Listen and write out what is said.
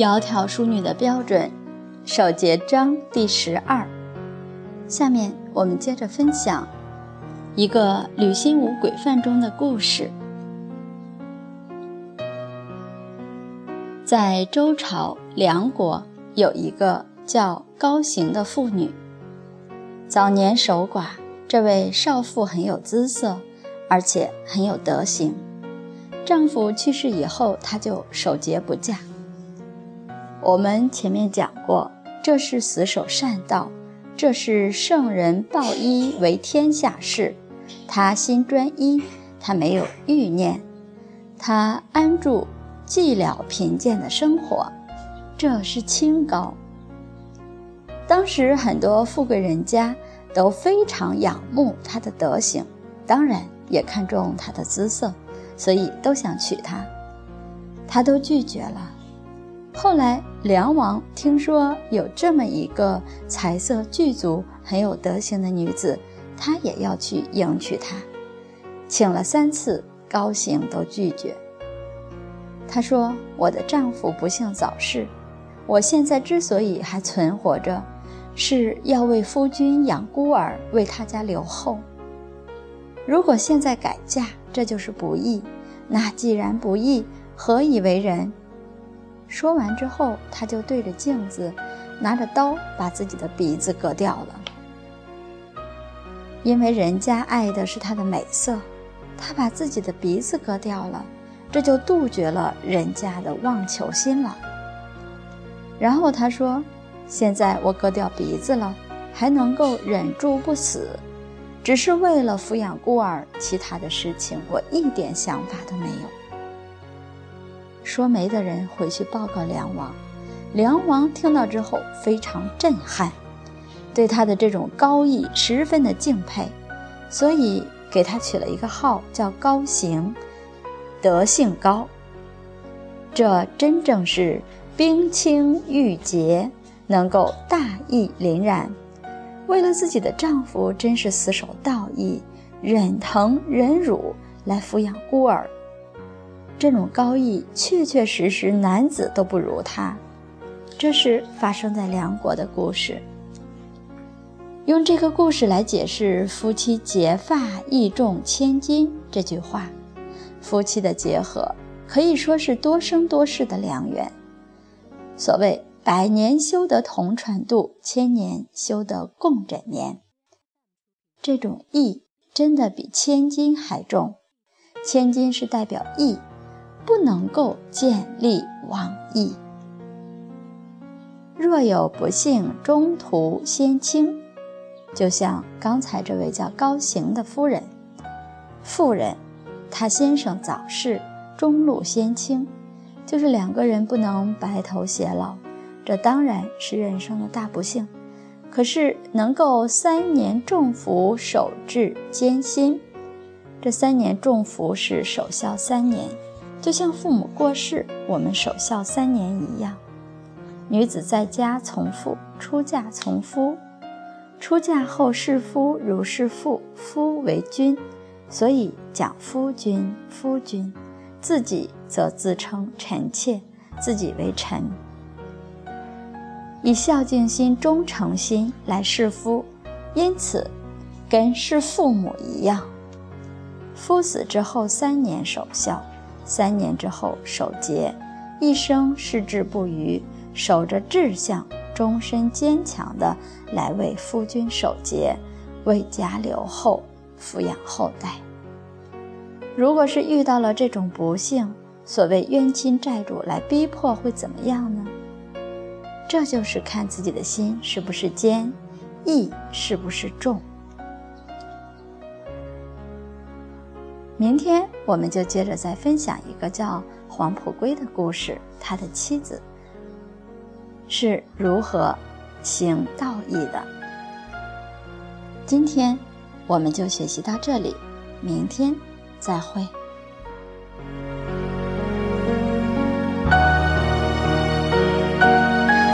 窈窕淑女的标准，首节章第十二。下面我们接着分享一个吕心无鬼范中的故事。在周朝梁国，有一个叫高行的妇女，早年守寡。这位少妇很有姿色，而且很有德行。丈夫去世以后，她就守节不嫁。我们前面讲过，这是死守善道，这是圣人抱一为天下事。他心专一，他没有欲念，他安住寂寥贫贱的生活，这是清高。当时很多富贵人家。都非常仰慕他的德行，当然也看中他的姿色，所以都想娶她，他都拒绝了。后来梁王听说有这么一个才色具足、很有德行的女子，他也要去迎娶她，请了三次，高行都拒绝。他说：“我的丈夫不幸早逝，我现在之所以还存活着。”是要为夫君养孤儿，为他家留后。如果现在改嫁，这就是不义。那既然不义，何以为人？说完之后，他就对着镜子，拿着刀把自己的鼻子割掉了。因为人家爱的是他的美色，他把自己的鼻子割掉了，这就杜绝了人家的妄求心了。然后他说。现在我割掉鼻子了，还能够忍住不死，只是为了抚养孤儿，其他的事情我一点想法都没有。说媒的人回去报告梁王，梁王听到之后非常震撼，对他的这种高义十分的敬佩，所以给他取了一个号叫高行，德性高。这真正是冰清玉洁。能够大义凛然，为了自己的丈夫，真是死守道义，忍疼忍辱来抚养孤儿。这种高义，确确实实男子都不如他。这是发生在梁国的故事。用这个故事来解释“夫妻结发义重千金”这句话，夫妻的结合可以说是多生多世的良缘。所谓。百年修得同船渡，千年修得共枕眠。这种义真的比千金还重。千金是代表义，不能够见利忘义。若有不幸中途先轻，就像刚才这位叫高行的夫人，妇人，她先生早逝，中路先倾，就是两个人不能白头偕老。这当然是人生的大不幸，可是能够三年重福守至艰辛，这三年重福是守孝三年，就像父母过世，我们守孝三年一样。女子在家从父，出嫁从夫，出嫁后侍夫如侍父，夫为君，所以讲夫君，夫君，自己则自称臣妾，自己为臣。以孝敬心、忠诚心来侍夫，因此跟侍父母一样。夫死之后三年守孝，三年之后守节，一生矢志不渝，守着志向，终身坚强的来为夫君守节，为家留后，抚养后代。如果是遇到了这种不幸，所谓冤亲债主来逼迫，会怎么样呢？这就是看自己的心是不是坚，义是不是重。明天我们就接着再分享一个叫黄浦归的故事，他的妻子是如何行道义的。今天我们就学习到这里，明天再会。